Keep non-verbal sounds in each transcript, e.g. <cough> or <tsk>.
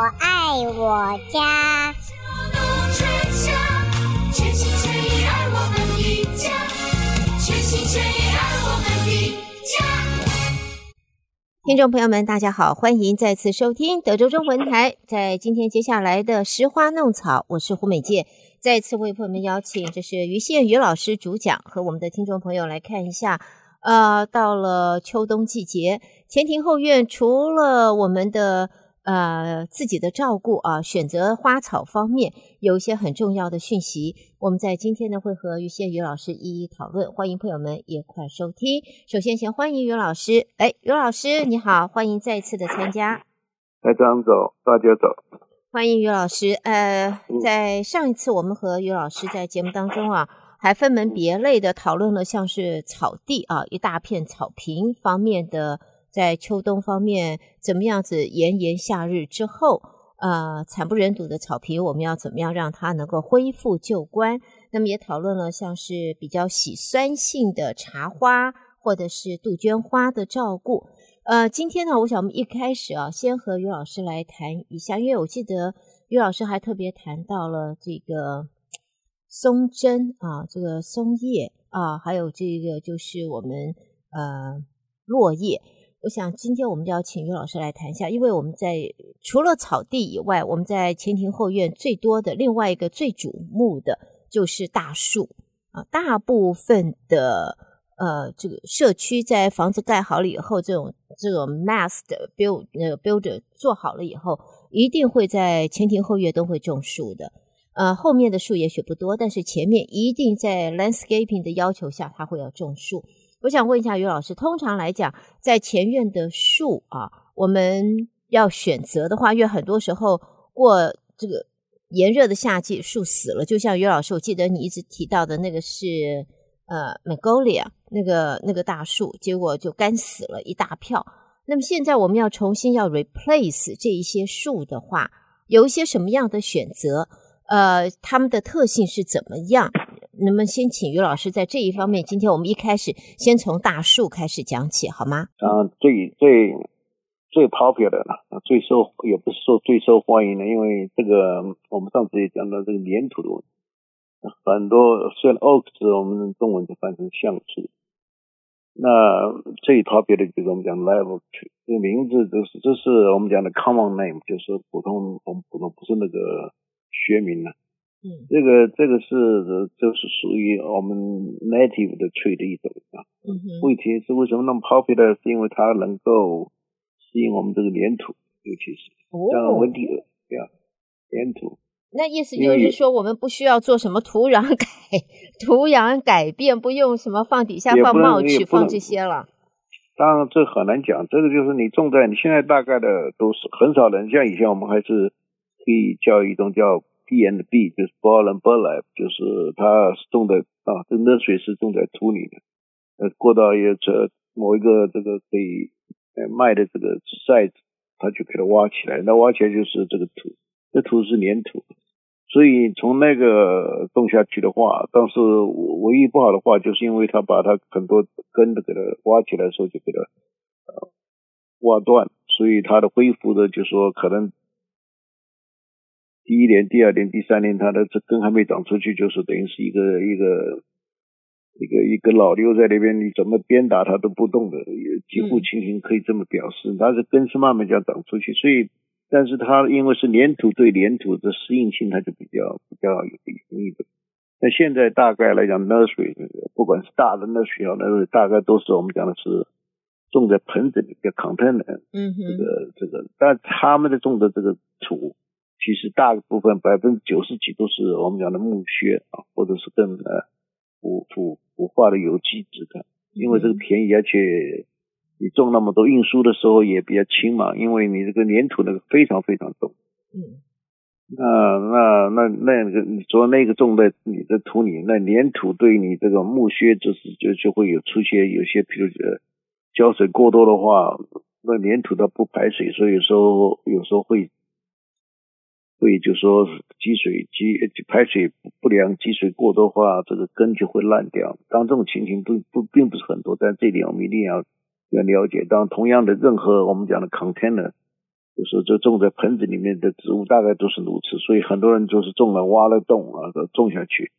爱我家。听众朋友们，大家好，欢迎再次收听德州中文台。在今天接下来的《拾花弄草》，我是胡美健，再次为朋友们邀请，这是于宪宇老师主讲，和我们的听众朋友来看一下。呃，到了秋冬季节，前庭后院除了我们的呃自己的照顾啊，选择花草方面有一些很重要的讯息。我们在今天呢会和于先于老师一一讨论，欢迎朋友们也快收听。首先，先欢迎于老师。哎，于老师你好，欢迎再次的参加。台长走，大家走。欢迎于老师。呃，在上一次我们和于老师在节目当中啊，还分门别类的讨论了像是草地啊，一大片草坪方面的，在秋冬方面怎么样子炎炎夏日之后。呃，惨不忍睹的草皮，我们要怎么样让它能够恢复旧观？那么也讨论了像是比较喜酸性的茶花或者是杜鹃花的照顾。呃，今天呢，我想我们一开始啊，先和于老师来谈一下，因为我记得于老师还特别谈到了这个 <tsk> 松针啊，这个松叶啊，还有这个就是我们呃落叶。我想今天我们就要请于老师来谈一下，因为我们在除了草地以外，我们在前庭后院最多的另外一个最瞩目的就是大树啊。大部分的呃这个社区在房子盖好了以后，这种这种 mass 的 build 那个 builder 做好了以后，一定会在前庭后院都会种树的。呃，后面的树也许不多，但是前面一定在 landscaping 的要求下，他会要种树。我想问一下于老师，通常来讲，在前院的树啊，我们要选择的话，因为很多时候过这个炎热的夏季，树死了。就像于老师，我记得你一直提到的那个是呃 Magnolia 那个那个大树，结果就干死了一大票。那么现在我们要重新要 replace 这一些树的话，有一些什么样的选择？呃，它们的特性是怎么样？那么先请于老师在这一方面，今天我们一开始先从大树开始讲起，好吗？啊，最最最 popular 了，最受也不是说最受欢迎的，因为这个我们上次也讲到这个粘土的问题，很多虽然 oak 是我们中文就翻成橡树，那最 popular 的就是我们讲 level tree，这个名字就是这是我们讲的 common name，就是普通我们普通不是那个学名了。嗯，这个这个是就是属于我们 native 的 tree 的一种啊。嗯哼。问题是为什么那么 popular？是因为它能够吸引我们这个黏土，尤其是像温蒂尔这样黏土。那意思就是说，我们不需要做什么土壤改 <laughs> 土壤改变，不用什么放底下放 mulch 放这些了。当然这很难讲，这个就是你种在你现在大概的都是很少人，像以前我们还是可以叫一种叫。B and B 就是 Ball and Burlap，就是它是种在啊，这个 nursery 是种在土里的。呃，过到一个某一个这个可以呃卖的这个 size，它就给它挖起来，那挖起来就是这个土，这土是粘土，所以从那个种下去的话，但是唯一不好的话，就是因为它把它很多根都给它挖起来的时候就给它呃挖断，所以它的恢复的就说可能。第一年、第二年、第三年，它的这根还没长出去，就是等于是一个一个一个一个老瘤在那边，你怎么鞭打它都不动的，几乎情形可以这么表示。它的根是慢慢这样长出去，所以，但是它因为是粘土对粘土的适应性，它就比较比较容易的。那现在大概来讲，nursery 不管是大的 nursery 小的 nursery，大概都是我们讲的是种在盆子里的 container，嗯哼，这个这个，但他们的种的这个土。其实大部分百分之九十几都是我们讲的木屑啊，或者是更呃腐腐腐化的有机质的，因为这个便宜，而且你种那么多运输的时候也比较轻嘛，因为你这个粘土那个非常非常重。嗯。那那那那个你说那个种在你的土里，那粘土对你这个木屑就是就就会有出现有些，比如呃浇水过多的话，那粘土它不排水，所以有时候有时候会。所以就说积水积排水不良，积水过多的话，这个根就会烂掉。当这种情形不不并不是很多，但这点我们一定要要了解。当同样的任何我们讲的 container，就是这种在盆子里面的植物大概都是如此，所以很多人就是种了挖了洞啊，种下去。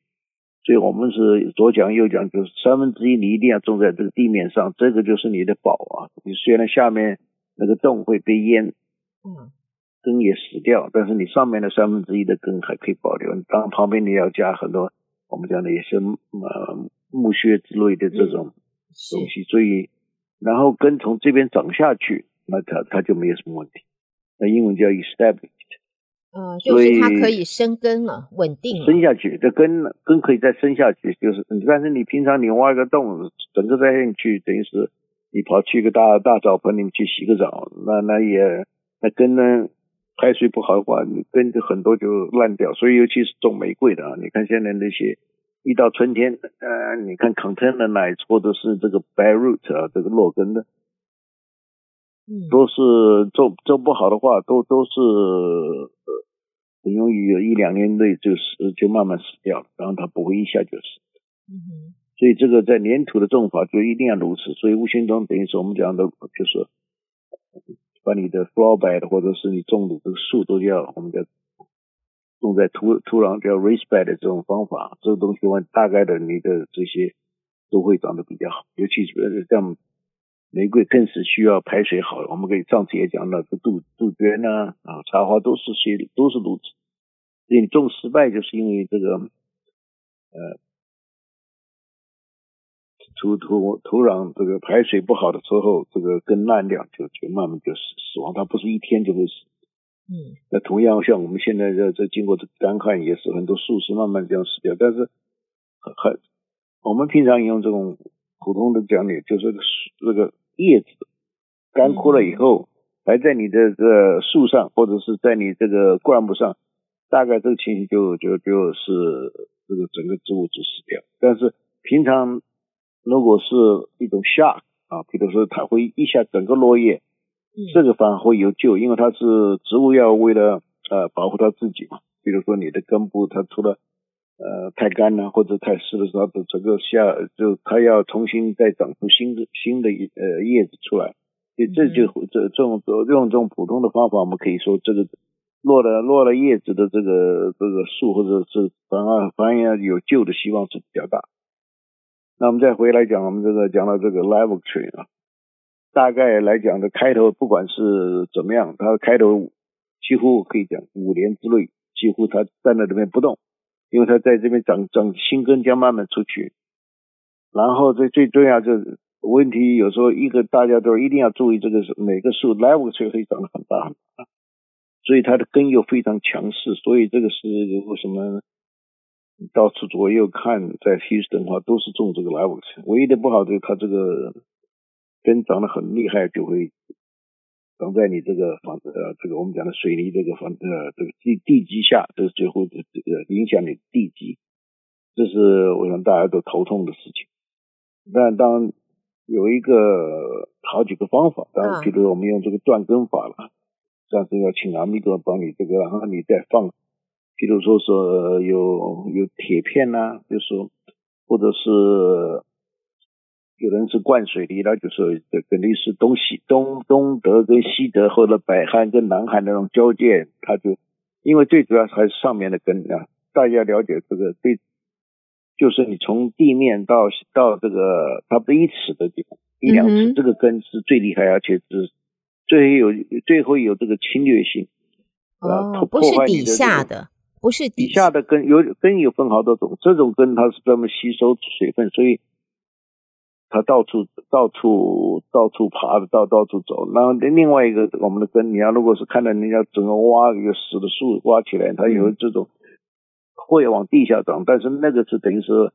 所以我们是左讲右讲，就是三分之一你一定要种在这个地面上，这个就是你的宝啊。你虽然下面那个洞会被淹，嗯，根也死掉，但是你上面的三分之一的根还可以保留。当然旁边你要加很多我们讲的一些呃木屑之类的这种东西，所以然后根从这边长下去，那它它就没有什么问题。那英文叫 established。嗯，就是它可以生根了，稳定了，生下去，这根根可以再生下去，就是，但是你平常你挖一个洞，整个栽进去，等于是你跑去一个大大澡盆里面去洗个澡，那那也那根呢排水不好的话，你根就很多就烂掉，所以尤其是种玫瑰的啊，你看现在那些一到春天，呃，你看 container nights 或者是这个 bare root 啊，这个落根的，嗯，都是种种不好的话，都都是。很容易有一两年内就死，就慢慢死掉了，然后它不会一下就死。嗯哼。所以这个在粘土的种法就一定要如此。所以无形中等于是我们讲的，就是把你的 flower bed 或者是你种的这个树都要我们叫种在土土壤叫 raised bed 的这种方法，这个东西话大概的你的这些都会长得比较好。尤其是像玫瑰更是需要排水好。我们可以上次也讲到，这杜杜鹃呢啊茶花都是些都是如此。你种失败，就是因为这个，呃，土土土壤这个排水不好的时候，这个根烂掉，就就慢慢就死死亡。它不是一天就会死。嗯。那同样像我们现在这这经过这干旱，也是很多树是慢慢这样死掉。但是很，我们平常用这种普通的讲理，就是这个这个叶子干枯了以后，还在你的这个树上，或者是在你这个灌木上。大概这个情形就就就是这个整个植物就死掉。但是平常如果是一种 shock 啊，比如说它会一下整个落叶，这个反而会有救，因为它是植物要为了呃保护它自己嘛。比如说你的根部它除了呃太干了或者太湿的时候，它整个下就它要重新再长出新的新的呃叶子出来。所以这就这这种用这种普通的方法，我们可以说这个。落了落了叶子的这个这个树，或者是反而反而有救的希望是比较大。那我们再回来讲，我们这个讲到这个 live oak tree 啊，大概来讲的开头不管是怎么样，它开头几乎可以讲五年之内，几乎它站在这边不动，因为它在这边长长新根将慢慢出去。然后最最重要就是问题，有时候一个大家都一定要注意，这个是每个树 live oak tree 会长得很大很大。所以它的根又非常强势，所以这个是为什么到处左右看，在休斯顿的话都是种这个 live oak。唯一的不好就是它这个根长得很厉害，就会长在你这个房子呃，这个我们讲的水泥这个房呃这个地地基下，这是最后这个影响你地基，这是我想大家都头痛的事情。但当有一个好几个方法，当然，比如我们用这个断根法了。上次要请阿弥陀帮你这个，然后你再放，比如说说有有铁片呐、啊，就是说或者是有人是灌水泥，那就是这肯定是东西东东德跟西德或者北韩跟南韩那种交界，它就因为最主要还是上面的根啊，大家了解这个对，就是你从地面到到这个差不多一尺的地方，一两尺，这个根是最厉害，而且是。最有最后有这个侵略性，哦，不是底下的，不是底下的根有根有分好多种，这种根它是专门吸收水分，所以它到处到处到处爬的，到到处走。然后另外一个我们的根，你要如果是看到人家整个挖一个死的树挖起来，它有这种会往地下长，但是那个是等于是。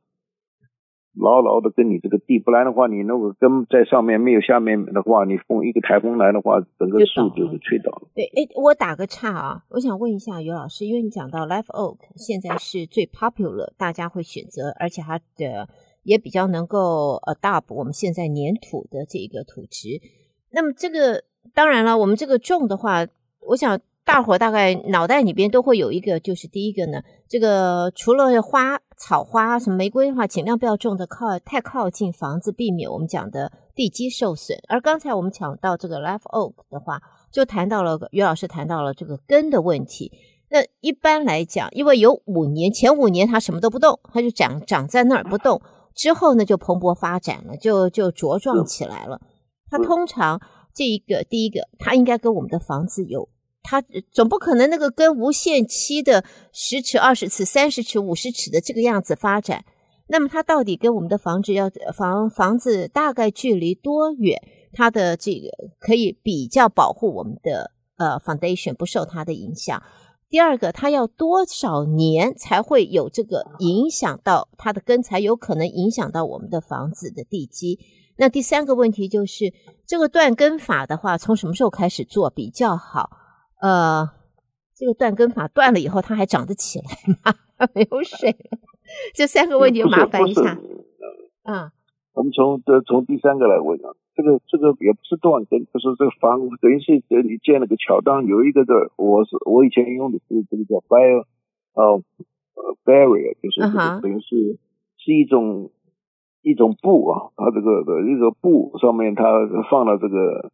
牢牢的跟你这个地，不然的话，你如果根在上面没有下面的话，你风一个台风来的话，整个树就是吹倒了。对，哎，我打个岔啊，我想问一下尤老师，因为你讲到 live oak 现在是最 popular，大家会选择，而且它的也比较能够 adopt 我们现在黏土的这个土质。那么这个当然了，我们这个种的话，我想大伙大概脑袋里边都会有一个，就是第一个呢，这个除了花。草花什么玫瑰的话，尽量不要种的靠太靠近房子，避免我们讲的地基受损。而刚才我们讲到这个 live oak 的话，就谈到了于老师谈到了这个根的问题。那一般来讲，因为有五年，前五年它什么都不动，它就长长在那儿不动，之后呢就蓬勃发展了，就就茁壮起来了。它通常这一个第一个，它应该跟我们的房子有。它总不可能那个根无限期的十尺、二十尺、三十尺、五十尺的这个样子发展，那么它到底跟我们的房子要房房子大概距离多远？它的这个可以比较保护我们的呃 foundation 不受它的影响。第二个，它要多少年才会有这个影响到它的根，才有可能影响到我们的房子的地基？那第三个问题就是这个断根法的话，从什么时候开始做比较好？呃，这个断根法断了以后，它还长得起来吗？没有水了。这三个问题麻烦一下。嗯，我们从这从第三个来问啊，这个这个也不是断根，就是这个房等于是你建了个桥当有一个的，我是我以前用的是这个叫 bio 呃呃 barrier，就是这个等于是是一种一种布啊，它这个的一个布上面它放了这个。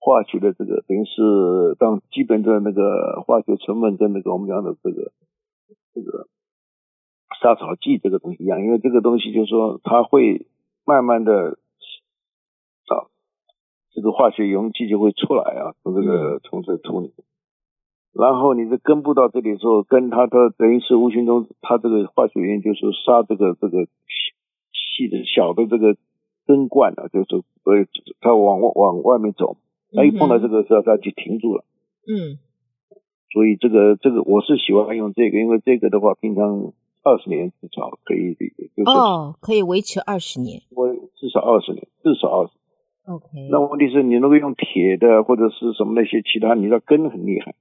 化学的这个等于是当基本的那个化学成分跟那个我们讲的这个这个杀草剂这个东西一样，因为这个东西就是说它会慢慢的啊，这个化学溶剂就会出来啊，从这个从这土里，然后你的根部到这里的时候，跟它的等于是无形中它这个化学原因就是杀这个这个细的小的这个根冠啊，就是呃它往往外面走。他一碰到这个时候，他就停住了。嗯，所以这个这个我是喜欢用这个，因为这个的话，平常二十年至少可以，就是哦，可以维持二十年。我至少二十年，至少二十。OK。那问题是你如果用铁的或者是什么那些其他，你的根很厉害。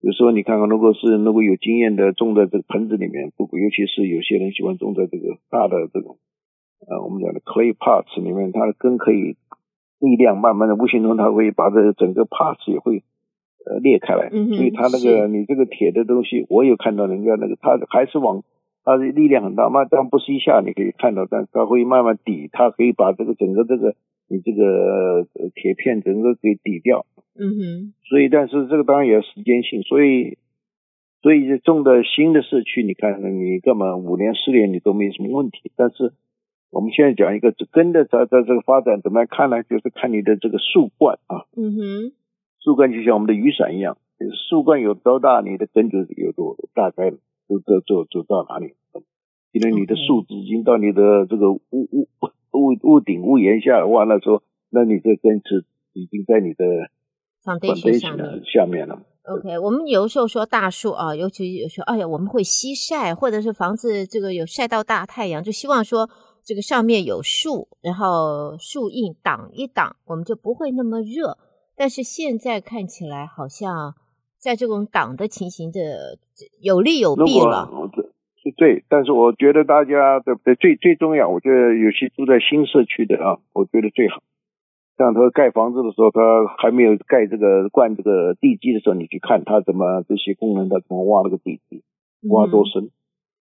有时候你看看，如果是如果有经验的种在这个盆子里面，不，尤其是有些人喜欢种在这个大的这种呃我们讲的 clay pots 里面，它的根可以。力量慢慢的无形中，它会把这个整个 parts 也会呃裂开来，嗯、所以它那个你这个铁的东西，我有看到人家那个，它还是往它的力量很大嘛，但不是一下你可以看到，但它会慢慢抵，它可以把这个整个这个你这个铁片整个给抵掉。嗯哼。所以，但是这个当然也要时间性，所以所以种的新的社区，你看你干嘛五年四年你都没什么问题，但是。我们现在讲一个根的在在这个发展怎么样看呢？就是看你的这个树冠啊，嗯哼，树冠就像我们的雨伞一样，树冠有多大，你的根就有多大概就就就就到哪里。因为你的树枝已经到你的这个屋屋屋屋顶屋檐下完了之后，那你这根是已经在你的 foundation 下面了。OK，我们有时候说大树啊，尤其有时候，哎呀，我们会西晒，或者是房子这个有晒到大太阳，就希望说。这个上面有树，然后树荫挡一挡，我们就不会那么热。但是现在看起来好像在这种挡的情形的有利有弊了。对，对，但是我觉得大家对不对？最最重要，我觉得有些住在新社区的啊，我觉得最好。像他盖房子的时候，他还没有盖这个灌这个地基的时候，你去看他怎么这些工人他怎么挖那个地基，挖多深。嗯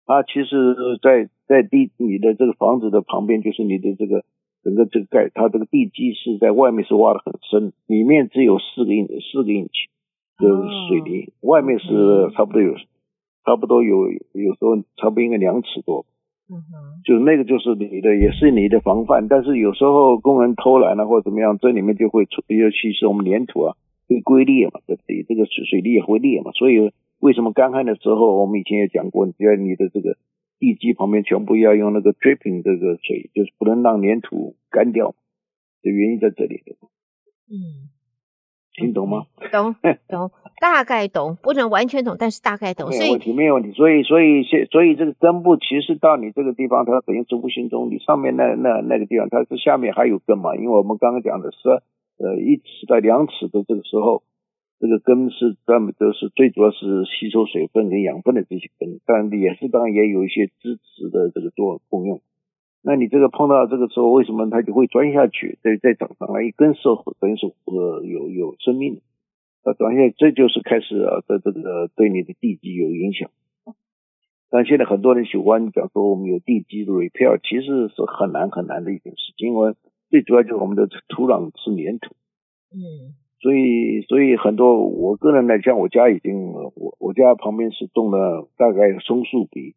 它其实，在在地你的这个房子的旁边，就是你的这个整个这个盖，它这个地基是在外面是挖的很深，里面只有四个英四个英尺的水泥，外面是差不多有差不多有有时候差不多应该两尺多，嗯哼，就是那个就是你的也是你的防范，但是有时候工人偷懒了或者怎么样，这里面就会出，尤其是我们粘土啊会龟裂嘛，对不对？这个水水泥也会裂嘛，所以。为什么干旱的时候，我们以前也讲过，只要你的这个地基旁边全部要用那个 dripping 这个水，就是不能让粘土干掉，的原因在这里。嗯，听懂吗？懂懂，<laughs> 大概懂，不能完全懂，但是大概懂。没有问题，没有问题。所以，所以，所以，所以这个根部其实到你这个地方，它等于是无形中，你上面那那那个地方，它是下面还有根嘛？因为我们刚刚讲的是，呃，一尺到两尺的这个时候。这个根是专门都是最主要是吸收水分跟养分的这些根，但也是当然也有一些支持的这个作功用。那你这个碰到这个时候，为什么它就会钻下去，再再长上来？一根是等于是呃有有生命的，它钻下去，这就是开始啊，在这个对你的地基有影响。但现在很多人喜欢讲说我们有地基的 repair，其实是很难很难的一件事情，因为最主要就是我们的土壤是粘土。嗯。所以，所以很多我个人来讲，我家已经我我家旁边是种了大概松树比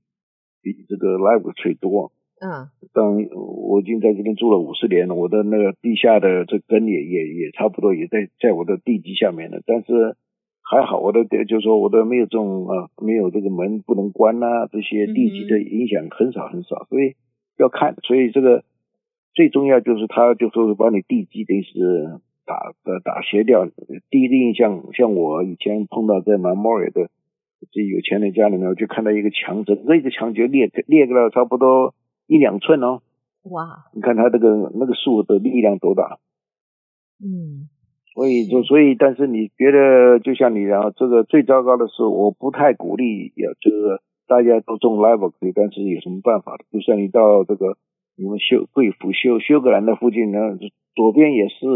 比这个 live tree 多。嗯。但我已经在这边住了五十年了，我的那个地下的这根也也也差不多也在在我的地基下面了。但是还好，我的就是说我的没有这种啊，没有这个门不能关呐、啊，这些地基的影响很少很少。所以要看，所以这个最重要就是他就说是把你地基等于是。打打打斜掉，第一个印象，像我以前碰到在 Memorial 的这有钱人家里面，我就看到一个墙，整个一个墙就裂裂个了差不多一两寸哦。哇！你看他这个那个树的力量多大？嗯。所以就所以，但是你觉得就像你然后这个最糟糕的是，我不太鼓励要这个大家都种 Live Oak，但是有什么办法的？就像你到这个你们休贵府休休格兰的附近呢？左边也是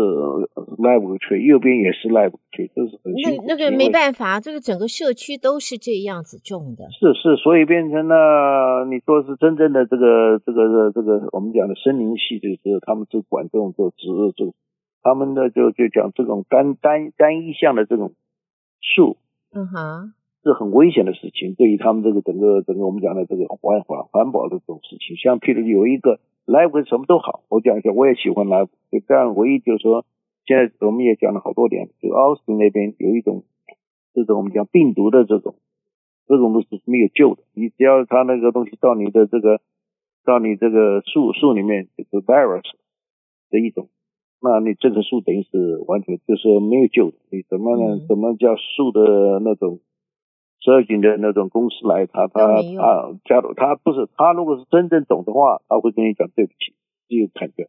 live tree，右边也是 live tree，这是。那那个没办法，这个整个社区都是这样子种的。是是，所以变成了你说是真正的这个这个这个我们讲的森林系，就是他们是管这种这植物，就他们的就就讲这种单单单一项的这种树，嗯哼，是很危险的事情，对于他们这个整个整个我们讲的这个环环环保的这种事情，像譬如有一个。Live 什么都好，我讲一下，我也喜欢 Live。但唯一就是说，现在我们也讲了好多点，就奥斯汀那边有一种这种我们讲病毒的这种，这种东西是没有救的。你只要它那个东西到你的这个到你这个树树里面，就是 virus 的一种，那你这棵树等于是完全就是没有救的。你怎么呢？怎么叫树的那种？设计的那种公司来，他他他，假如他不是他，如果是真正懂的话，他会跟你讲对不起，这有砍掉。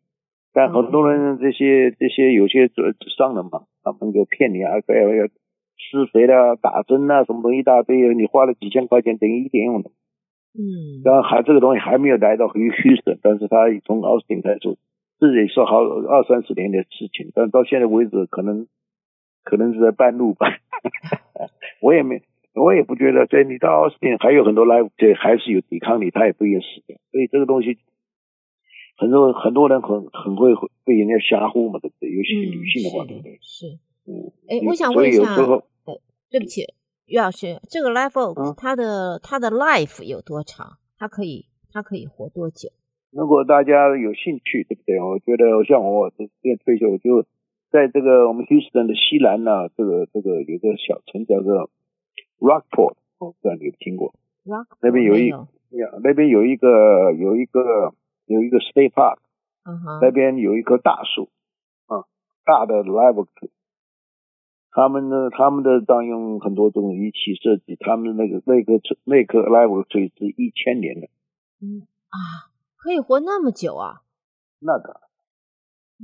但很多人这些这些有些商人嘛，他们就骗你啊，要要施肥啦、打针啊，什么东西一大堆，你花了几千块钱等于一点用的。嗯。然后还这个东西还没有来到于休斯顿，但是他从奥斯汀开始，这也是好二三十年的事情，但到现在为止，可能可能是在半路吧。<laughs> 我也没。我也不觉得，在你到奥斯汀还有很多 live，，这还是有抵抗力，他也不愿意死掉。所以这个东西，很多很多人很很会被人家吓唬嘛，对不对？尤其是女性的话，对不对？是。嗯。哎，我想问一下，对，对不起，于老师，这个 Live Oak 它的它的 life 有多长？它可以它可以活多久？如果大家有兴趣，对不对？我觉得像我这边退休，就在这个我们休斯顿的西南呢，这个这个有个小城叫做。Rockport，哦，不知道你有听过？Rockport 那边有一呀，那边有一个有一个有一个 State Park，那边有一棵大树，啊，大的 Live Oak，他们呢，他们的当用很多种仪器设计，他们那个那个那棵 Live Oak 是一千年的，嗯啊，可以活那么久啊？那个，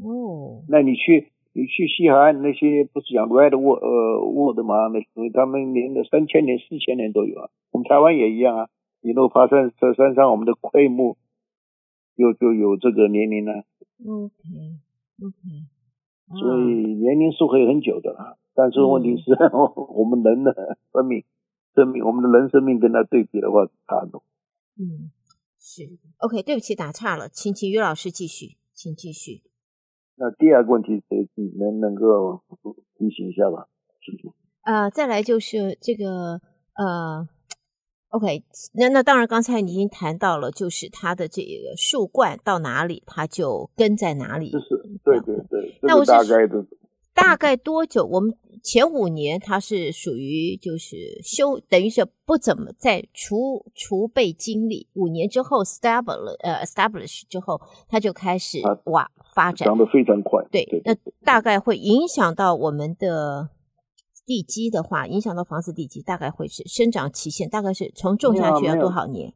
哦，那你去。你去西海岸那些不是讲 Redwood 呃 wood 吗？那他们连的三千年、四千年都有啊。我们台湾也一样啊。你如果爬山在山上，我们的桧木就就有这个年龄了。OK OK，所以年龄是可以很久的，但是问题是，嗯、<laughs> 我们人的生命生命，我们的人生命跟它对比的话差很多。嗯，是 OK。对不起，打岔了，请请于老师继续，请继续。那第二个问题，你能能够提醒一下吧？是不是？呃，再来就是这个呃，OK，那那当然，刚才你已经谈到了，就是它的这个树冠到哪里，它就根在哪里。就是，对对对。那我大概的，大概多久？我们前五年它是属于就是休，等于是不怎么在储储备精力。五年之后 establish 呃 establish 之后，它就开始哇。啊发展长得非常快，对，那大概会影响到我们的地基的话，影响到房子地基，大概会是生长期限，大概是从种下去要多少年？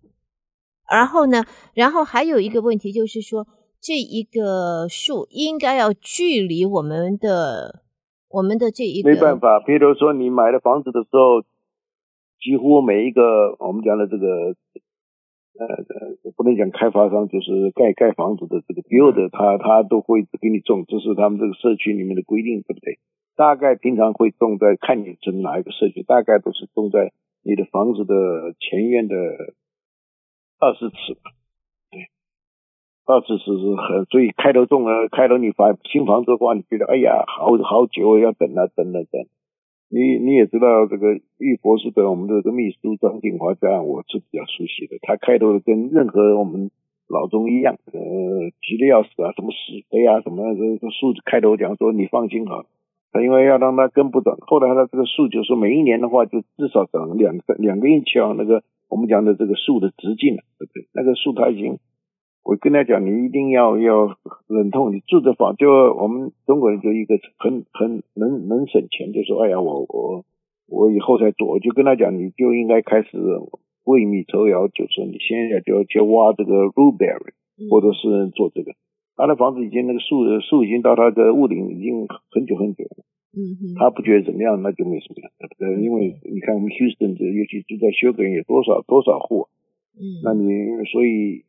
然后呢，然后还有一个问题就是说，这一个树应该要距离我们的我们的这一个没办法，比如说你买了房子的时候，几乎每一个我们讲的这个。呃呃，不能讲开发商，就是盖盖房子的这个 builder，他他都会给你种，这是他们这个社区里面的规定，对不对？大概平常会种在看你是哪一个社区，大概都是种在你的房子的前院的二十尺，对，二十尺是很，所以开头中了，开头你房新房子的话，你觉得哎呀，好好久要等啊等啊等。你你也知道这个玉博士的我们的这个秘书张景华这样，我是比较熟悉的。他开头跟任何我们老中医一样，呃，急得要死啊，什么死飞啊，什么这个数开头讲说你放心好。他因为要让他跟不长，后来他这个树就是每一年的话就至少长两个两个英尺啊，那个我们讲的这个树的直径啊，对不对？那个树他已经。我跟他讲，你一定要要忍痛，你住的房就我们中国人就一个很很能能省钱，就说哎呀，我我我以后再做，我就跟他讲，你就应该开始未雨绸缪，就是你现在就要去挖这个 blueberry，或者是做这个。他的房子已经那个树树已经到他的屋顶已经很久很久了，嗯，他不觉得怎么样，那就没什么了，对不对？因为你看我们休斯顿这尤其住在休格有多少多少户，嗯，那你所以。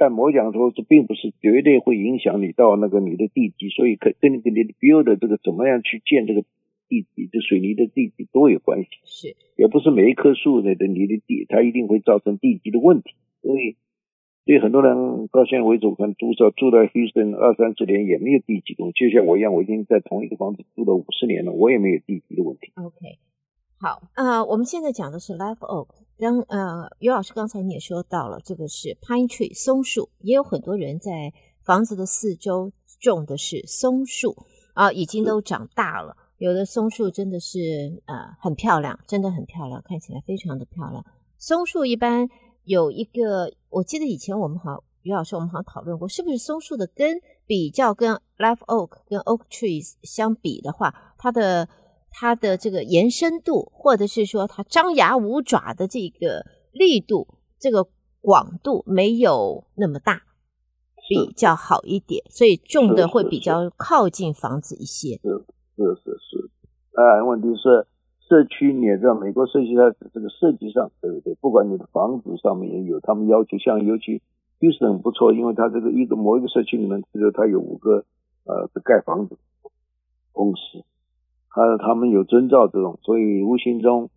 但我讲说，这并不是绝对会影响你到那个你的地基，所以可跟你跟你的 build 的这个怎么样去建这个地基，这水泥的地基都有关系。是，也不是每一棵树的的你的地，它一定会造成地基的问题。所以，所以很多人到现在为止，可能住在住在 Houston 二三十年也没有地基的问题，就像我一样，我已经在同一个房子住了五十年了，我也没有地基的问题。OK。好，呃，我们现在讲的是 Live Oak。刚，呃，于老师刚才你也说到了，这个是 Pine Tree 松树，也有很多人在房子的四周种的是松树啊，已经都长大了。有的松树真的是呃很漂亮，真的很漂亮，看起来非常的漂亮。松树一般有一个，我记得以前我们好，于老师我们好像讨论过，是不是松树的根比较跟 Live Oak 跟 Oak Trees 相比的话，它的它的这个延伸度，或者是说它张牙舞爪的这个力度，这个广度没有那么大，比较好一点，所以种的会比较靠近房子一些。是是是是，哎，问题是社区你也知道，美国社区它这个设计上，对不对？不管你的房子上面也有他们要求，像尤其律师很不错，因为它这个一个某一个社区里面，其实它有五个呃盖房子公司。还有他们有遵照这种，所以无形中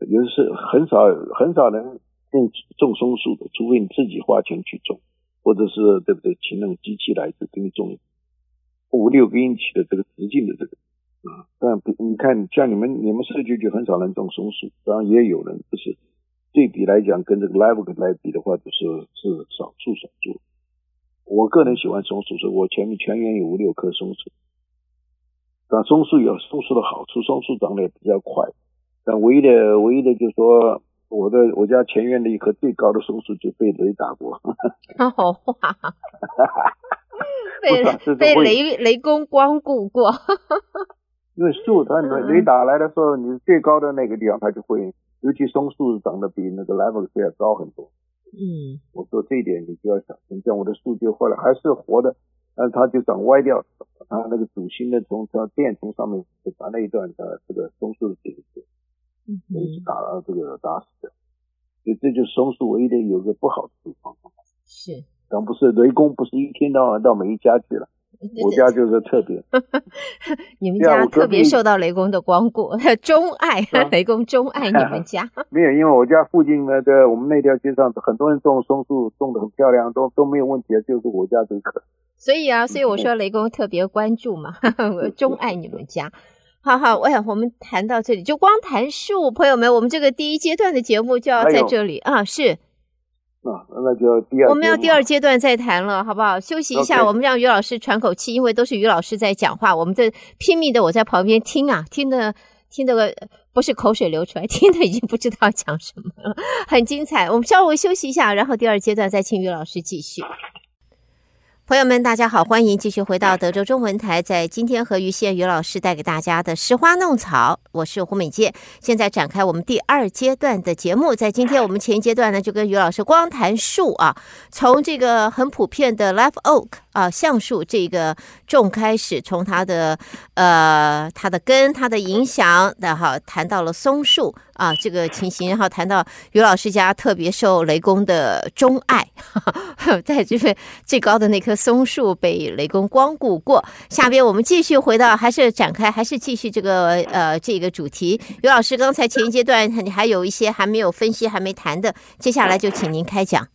也是很少很少人种种松树的，除非你自己花钱去种，或者是对不对，请那种机器来就给你种五六个英尺的这个直径的这个啊。但你看像你们你们社区就很少人种松树，当然也有人，就是对比来讲跟这个 Live Oak 来比的话，就是是少数少数。我个人喜欢松树，所以我前面全园有五六棵松树。但松树有松树的好处，松树长得也比较快。但唯一的唯一的就是说，我的我家前院的一棵最高的松树就被雷打过。好 <laughs> 哇！<laughs> 被被雷雷公光顾过。<laughs> 因为树它雷雷打来的时候，你最高的那个地方它就会，尤其松树长得比那个 Live Oak 要高很多。嗯，我说这一点你就要小心。像我的树就后来还是活的。但是它就长歪掉，它那个主心的从它电从上面就把那一段的这个松树的顶子，嗯，也是打了这个打死掉，所以这就是松树唯一的有个不好的地方。是，但不是雷公不是一天到晚到每一家去了。我家就是特别，<laughs> 你们家特别受到雷公的光顾，<laughs> 钟爱 <laughs> 雷公钟爱你们家。没有，因为我家附近那个我们那条街上很多人种松树，种的很漂亮，都都没有问题，就是我家这个。所以啊，所以我说雷公特别关注嘛，我钟爱你们家。好好，我想我们谈到这里，就光谈树，朋友们，我们这个第一阶段的节目就要在这里啊，是。啊，那就第二，我们要第二阶段再谈了，好不好？休息一下.我们让于老师喘口气，因为都是于老师在讲话，我们在拼命的我在旁边听啊，听的听的个不是口水流出来，听的已经不知道讲什么了，很精彩。我们稍微休息一下，然后第二阶段再请于老师继续。朋友们，大家好，欢迎继续回到德州中文台。在今天和于宪于老师带给大家的《拾花弄草》，我是胡美健。现在展开我们第二阶段的节目。在今天我们前一阶段呢，就跟于老师光谈树啊，从这个很普遍的 Live Oak 啊橡树这个种开始，从它的呃它的根、它的影响，然后谈到了松树。啊，这个情形，然后谈到于老师家特别受雷公的钟爱，<laughs> 在这边最高的那棵松树被雷公光顾过。下边我们继续回到，还是展开，还是继续这个呃这个主题。于老师刚才前一阶段你还有一些还没有分析、还没谈的，接下来就请您开讲。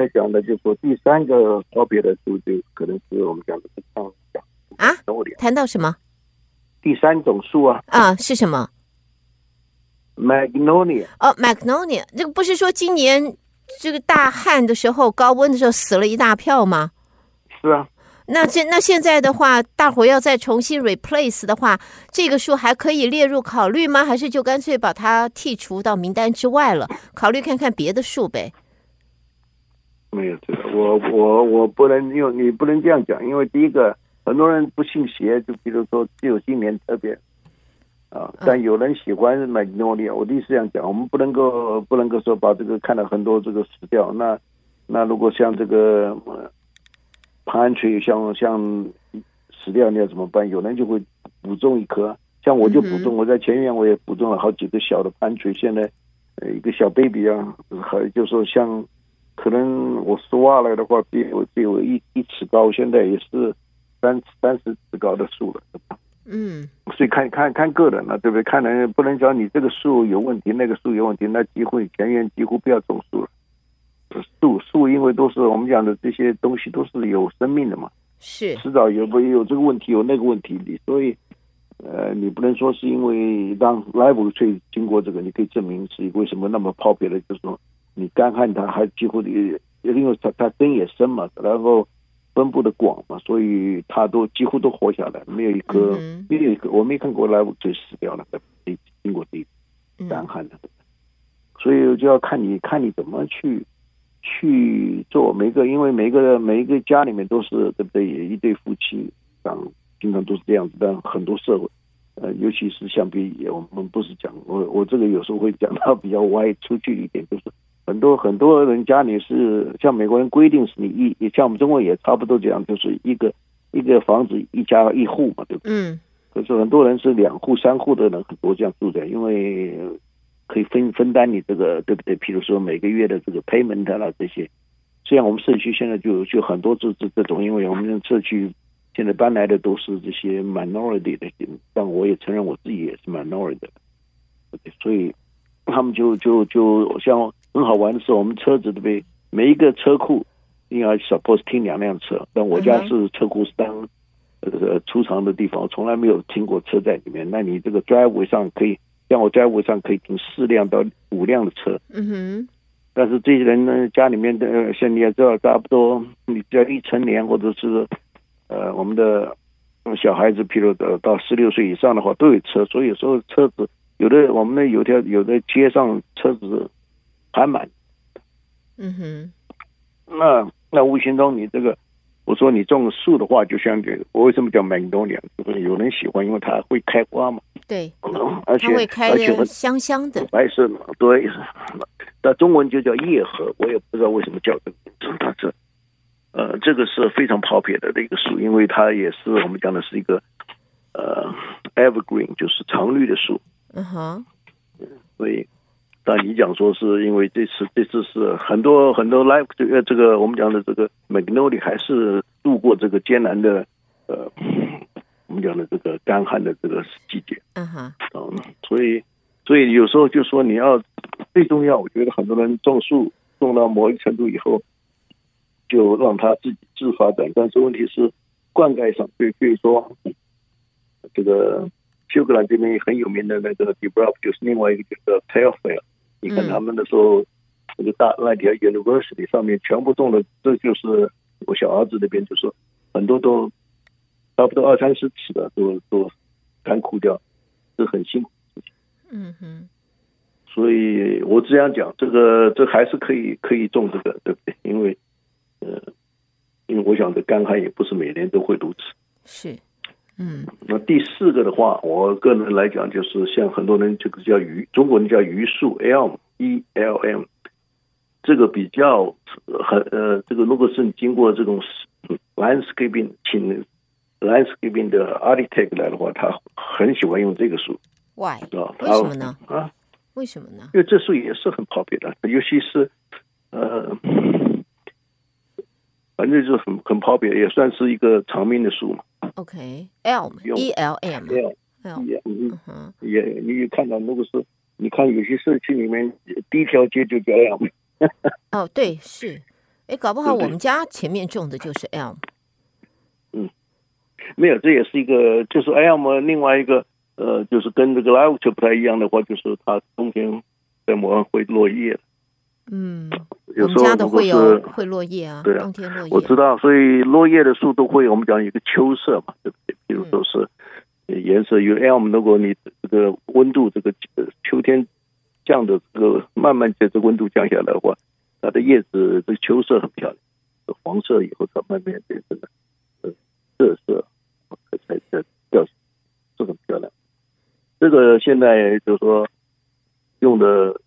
那再讲的就是说第三个特别的树，就可能是我们讲的上讲啊，谈到什么？第三种树啊？啊，是什么？Magnolia。哦，Magnolia，这个不是说今年这个大旱的时候，高温的时候死了一大票吗？是啊。那这那现在的话，大伙要再重新 replace 的话，这个树还可以列入考虑吗？还是就干脆把它剔除到名单之外了？考虑看看别的树呗。没有这个，我我我不能用，你不能这样讲，因为第一个，很多人不信邪，就比如说只有今年特别啊，但有人喜欢 Magnolia，我的意思这样讲，我们不能够不能够说把这个看到很多这个死掉，那那如果像这个。盘垂像像死掉，你要怎么办？有人就会补种一棵，像我就补种，我在前院我也补种了好几个小的潘垂。现在呃一个小 baby 啊，还就说像可能我是挖来的话，比我比我一一尺高，现在也是三三十尺高的树了。嗯，所以看看看个人了，对不对？看人不能讲你这个树有问题，那个树有问题，那几乎全员几乎不要种树了。树树，因为都是我们讲的这些东西都是有生命的嘛，是迟早有不有这个问题，有那个问题你，所以呃，你不能说是因为当 live tree 经过这个，你可以证明是为什么那么 popular，就是说你干旱它还几乎的，因为它它根也深嘛，然后分布的广嘛，所以它都几乎都活下来，没有一棵、嗯、没有一个我没看过 live tree 死掉了，经过这干旱的，嗯、所以就要看你看你怎么去。去做每个，因为每个每一个家里面都是对不对？一对夫妻，啊，经常都是这样子。但很多社会，呃，尤其是像比我们不是讲我我这个有时候会讲到比较歪出去一点，就是很多很多人家里是像美国人规定是你一，也像我们中国也差不多这样，就是一个一个房子一家一户嘛，对不对？嗯。可是很多人是两户三户的人很多这样住的，因为。可以分分担你这个对不对？譬如说每个月的这个 payment 啦这些，虽然我们社区现在就就很多这这这种，因为我们社区现在搬来的都是这些 minority 的，但我也承认我自己也是 minority 的，所以他们就就就像很好玩的是，我们车子对不对？每一个车库应该 suppose 停两辆车，但我家是车库是当呃储藏的地方，从来没有停过车在里面。那你这个 driveway 上可以。像我在路上可以停四辆到五辆的车，嗯哼。但是这些人呢，家里面的像你也知道，差不多你只要一成年或者是呃我们的小孩子，譬如到到十六岁以上的话，都有车。所以有时候车子有的我们那有条有的街上车子排满，嗯哼。那那无形中你这个。我说你种树的话，就像这个，我为什么叫 Magnolia？就是有人喜欢，因为它会开花嘛。对，而且会开而且香香的，白色嘛。对，那中文就叫叶荷，我也不知道为什么叫这个名字。它这，呃，这个是非常 popular 的一个树，因为它也是我们讲的是一个呃 evergreen，就是常绿的树。嗯哼，所以。但你讲说是因为这次这次是很多很多 live 这个这个我们讲的这个 Magnolia 还是度过这个艰难的呃我们讲的这个干旱的这个季节，嗯哼，嗯，所以所以有时候就说你要最重要，我觉得很多人种树种到某一程度以后，就让它自己自发展，但是问题是灌溉上，对，比如说这个。休格兰这边很有名的那个 Dubrow 就是另外一个叫做 Tailfield，你看他们那时候，那个大那条 University 上面全部种的，这就是我小儿子那边，就是很多都差不多二三十尺的都都干枯掉，这很辛苦。嗯哼，所以我只想讲，这个这还是可以可以种这个，对不对？因为呃，因为我想这干旱也不是每年都第四个的话，我个人来讲，就是像很多人这个叫榆，中国人叫榆树 elm E L M，这个比较很呃，这个如果是你经过这种 landscaping 请 landscaping 的 architect 来的话，他很喜欢用这个树。Why？为什么呢？啊？为什么呢？因为这树也是很 popular 的，尤其是呃，反正就是很很 popular，也算是一个长命的树嘛。OK，elm，E L M，嗯哼，也你看到，如果是你看有些社区里面第一条街就叫 elm，哦，对，是，哎，搞不好我们家前面种的就是 elm。嗯，没有，这也是一个，就是 elm 另外一个，呃，就是跟这个 live 不太一样的话，就是它冬天在某安会落叶。嗯，有时候我们家的会有会落叶啊，对啊，冬天落叶。我知道，所以落叶的树都会，我们讲一个秋色嘛，对不对？比如说是颜色有 elm，如果你这个温度这个秋天降的这个慢慢在这温度降下来的话，它的叶子这个秋色很漂亮，黄色以后它慢慢变成了褐色，才才掉是很漂亮。这个现在就是说用的。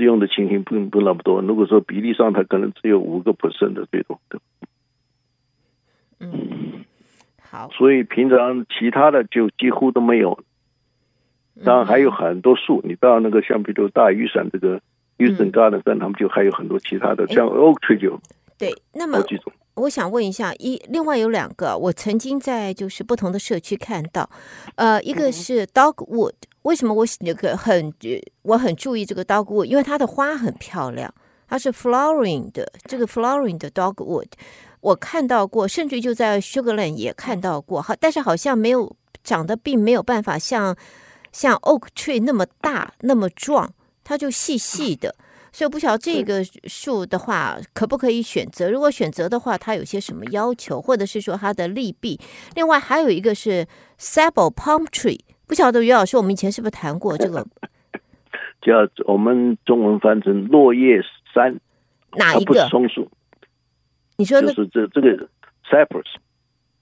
使用的情形不不那么多。如果说比例上，它可能只有五个 percent 的最多的。嗯，好。所以平常其他的就几乎都没有。当然还有很多树，你到那个像比如大雨伞这个 Houston Garden 上，他们就还有很多其他的，像 Oak Tree 就对。那么我想问一下，一另外有两个，我曾经在就是不同的社区看到，呃，一个是 Dogwood。为什么我那个很我很注意这个 dogwood？因为它的花很漂亮，它是 flowering 的。这个 flowering 的 dogwood 我看到过，甚至就在 Sugarland 也看到过。好，但是好像没有长得，并没有办法像像 oak tree 那么大那么壮，它就细细的。所以我不晓得这个树的话可不可以选择？如果选择的话，它有些什么要求，或者是说它的利弊？另外还有一个是 sabal palm tree。不晓得于老师，我们以前是不是谈过这个？<laughs> 叫我们中文翻成落叶杉，哪一个？松树。你说就是这这个 cypress。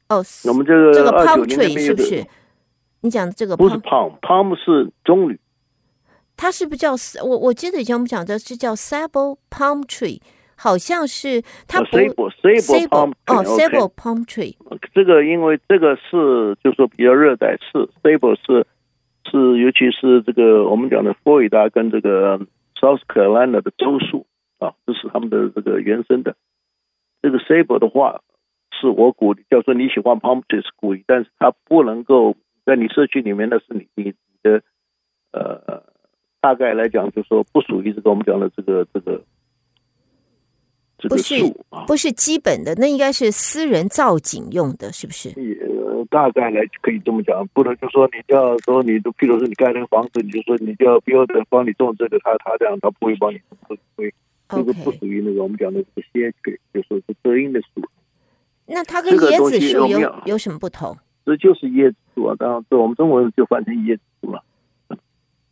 哦，我们这个这个 palm tree 是不是？你讲的这个不是 palm，palm 是棕榈。它是不是叫？我我记得以前我们讲的是叫 sable palm tree。好像是它不 palm 哦 sabal palm tree，这个因为这个是就是说比较热带，是 sable 是是尤其是这个我们讲的佛罗里达跟这个 South Carolina 的州树啊，这是他们的这个原生的。这个 sable 的话，是我鼓励，叫做你喜欢 palm tree 是鼓励，但是它不能够在你社区里面，那是你你的呃大概来讲，就是说不属于这个我们讲的这个这个。不是不是基本的，那应该是私人造景用的，是不是？呃，大概来可以这么讲，不能就说你要说你，譬如说你盖那个房子，你就说你叫 builder 帮你种这个，他他这样他不会帮你种，不会，这个不属于那个我们讲的这个些，就说是遮阴的树。那它跟椰子树有有什么不同？这就是椰子树啊，当然这我们中国人就换成椰子树了。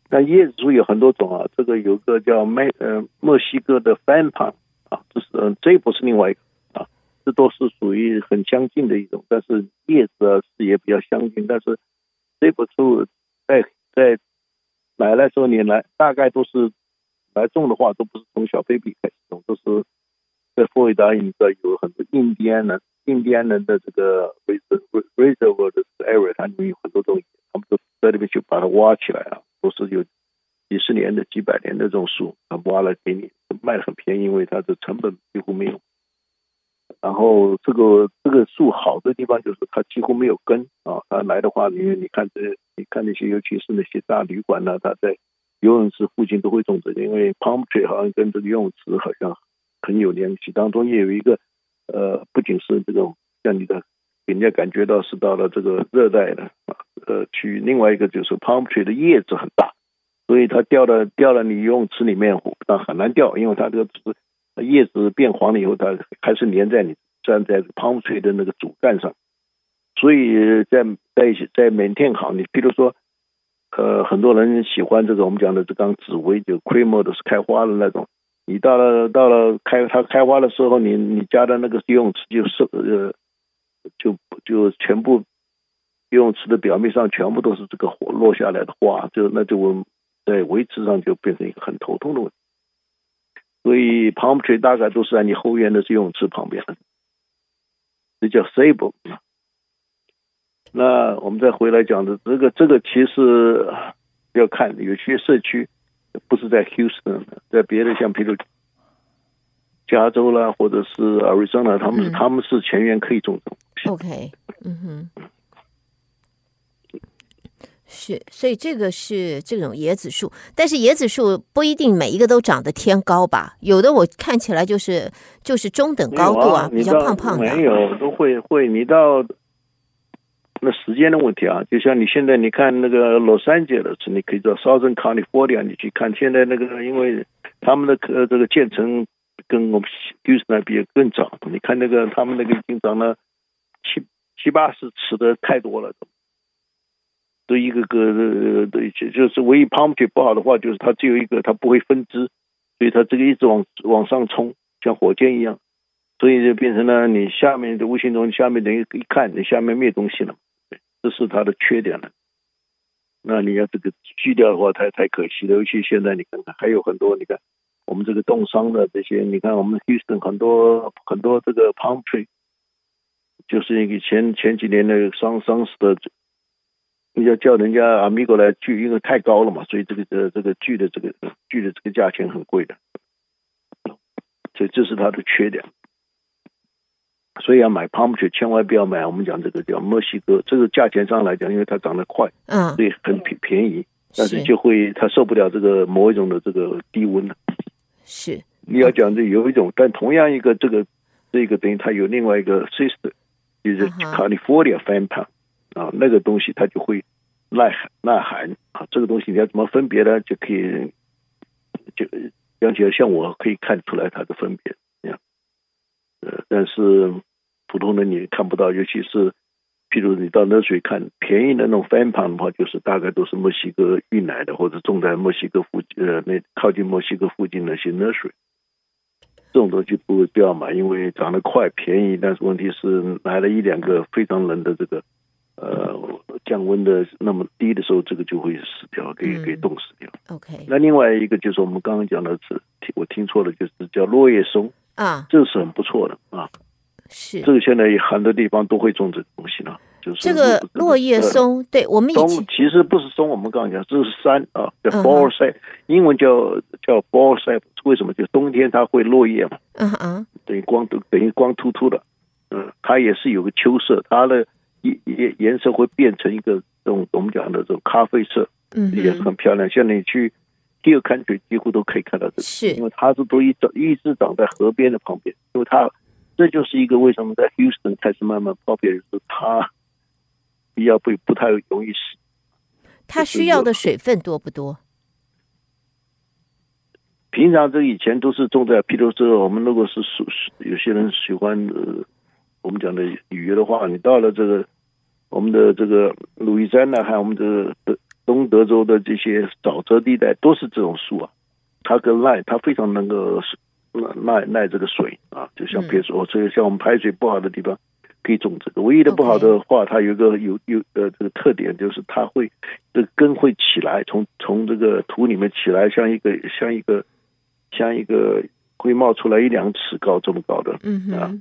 但椰子树有很多种啊，这个有个叫麦呃墨西哥的 fan palm。啊，这是，这不是另外一个啊，这都是属于很相近的一种，但是叶子啊是也比较相近，但是这棵树在在买来时候你来大概都是来种的话，都不是从小 baby 开始种，都是在佛罗里达一个有很多印第安人，印第安人的这个 reservoir 的 area，它里面有很多东西，他们都在那边就把它挖起来了，都是有。几十年的、几百年的这种树，他挖了给你卖的很便宜，因为它的成本几乎没有。然后这个这个树好的地方就是它几乎没有根啊，它来的话，因为你看这你看那些，尤其是那些大旅馆呢，它在游泳池附近都会种植，因为 palm tree 好像跟这个游泳池好像很有联系，当中也有一个呃，不仅是这种像你的，给人家感觉到是到了这个热带的啊呃区域，另外一个就是 palm tree 的叶子很大。所以它掉了掉了，你游泳池里面，但很难掉，因为它这个叶子变黄了以后，它还是粘在你粘在 palm tree 的那个主干上。所以在在在 maintain 好，你比如说，呃，很多人喜欢这个我们讲的这刚紫薇，就 cream 都是开花的那种。你到了到了开它开花的时候，你你家的那个游泳池就是呃，就就全部游泳池的表面上全部都是这个落落下来的花，就那就我。在维持上就变成一个很头痛的问题，所以 palm tree 大概都是在你后院的游泳池旁边，这叫 sable。那我们再回来讲的这个，这个其实要看有些社区不是在 Houston，在别的像比如加州啦，或者是 Arizona，他们他们是全员可以种种。OK，嗯哼。是，所以这个是这种椰子树，但是椰子树不一定每一个都长得天高吧？有的我看起来就是就是中等高度啊，比较胖胖的。没有，都会会，你到那时间的问题啊，就像你现在你看那个洛杉矶的是，你可以到 Southern California 你去看，现在那个因为他们的呃这个建成跟我们 Houston 那比更早，你看那个他们那个已经长了七七八十尺的太多了。都一个个的，对，就就是唯一 pump 不好的话，就是它只有一个，它不会分支，所以它这个一直往往上冲，像火箭一样，所以就变成了你下面的无形中下面等于一看，你下面没东西了，对，这是它的缺点了。那你要这个锯掉的话，太太可惜了。尤其现在你看看，还有很多，你看我们这个冻伤的这些，你看我们 Houston 很多很多这个 palm tree，就是一个前前几年那个伤伤死的。你要叫人家阿米哥来锯，因为太高了嘛，所以这个这这个锯的这个锯的这个价钱很贵的，所以这是它的缺点。所以要买 palm tree 千万不要买，我们讲这个叫墨西哥，这个价钱上来讲，因为它长得快，嗯，所以很便便宜，但是就会它受不了这个某一种的这个低温。是，你要讲这有一种，但同样一个这个这个等于它有另外一个 sister，就是 California fan palm。啊，那个东西它就会耐寒耐寒啊，这个东西你要怎么分别呢？就可以就讲起来，像我可以看出来它的分别，这样。呃，但是普通人你看不到，尤其是譬如你到那水看便宜的那种翻盘的话，就是大概都是墨西哥运来的，或者种在墨西哥附近呃那靠近墨西哥附近那些那水，这种东西不不要买，因为长得快便宜，但是问题是来了一两个非常冷的这个。呃，降温的那么低的时候，这个就会死掉，给给冻死掉。嗯、OK。那另外一个就是我们刚刚讲的是，我听错了，就是叫落叶松啊，这是很不错的啊。是。这个现在很多地方都会种这个东西了，就是这个落叶松。对我们以前其实不是松，我们刚刚讲这是山啊，叫 bonsai，英文叫叫 bonsai，为什么？就冬天它会落叶嘛。嗯嗯。等于光都等于光秃秃的，嗯，它也是有个秋色，它的。颜颜色会变成一个这种我们讲的这种咖啡色，嗯，也是很漂亮。像你去 Hill Country 几乎都可以看到这个，是因为它是都一长一直长在河边的旁边，因为它这就是一个为什么在 Houston 开始慢慢方便，是它比较不不太容易死。它需要的水分多不多？平常这以前都是种在，譬如说我们如果是属有些人喜欢呃。我们讲的鱼的话，你到了这个我们的这个路易斯安那，还有我们这个德东德州的这些沼泽地带，都是这种树啊。它跟耐，它非常能够耐耐这个水啊。就像比如说，所以像我们排水不好的地方，可以种这个。唯一的不好的话，它有一个有有呃这个特点，就是它会这个根会起来，从从这个土里面起来，像一个像一个像一个会冒出来一两尺高这么高的，嗯啊。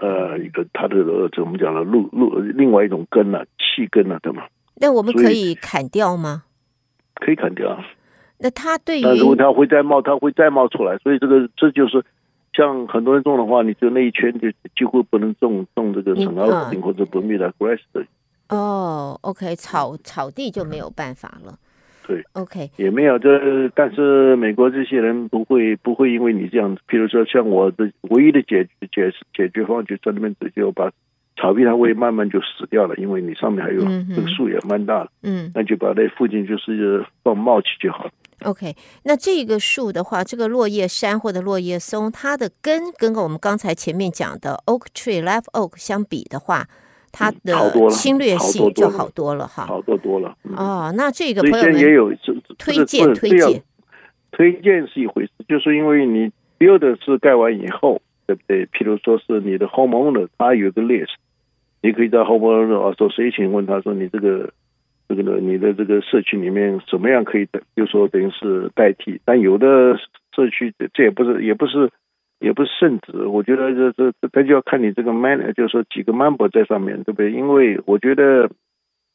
呃，一个它的这我们讲呢路路另外一种根呢、啊，气根呢、啊，对吗？那我们可以砍掉吗？可以砍掉。那它对于，那如果它会再冒，它会再冒出来，所以这个这就是像很多人种的话，你就那一圈就几乎不能种种这个圣奥斯汀或者伯米的 grass 的。哦，OK，草草地就没有办法了。对，OK，也没有这，但是美国这些人不会不会因为你这样，比如说像我的唯一的解解解决方案，就在那边直接把草皮它会慢慢就死掉了，因为你上面还有这个树也蛮大的，嗯，那就把那附近就是放茂起就好了。OK，那这个树的话，这个落叶杉或者落叶松，它的根跟我们刚才前面讲的 Oak Tree Live Oak 相比的话。它的侵略性就好多了哈，好多多了。哦，那这个朋友们也有推荐推荐，推荐是一回事，就是因为你 build 是盖完以后，对不对？譬如说是你的 homeowner，他有个 list，你可以在 homeowner 啊说谁请问他说你这个这个呢，你的这个社区里面怎么样可以等，就说等于是代替。但有的社区这也不是也不是。也不是圣旨，我觉得这这这就要看你这个 man，就是说几个 member 在上面，对不对？因为我觉得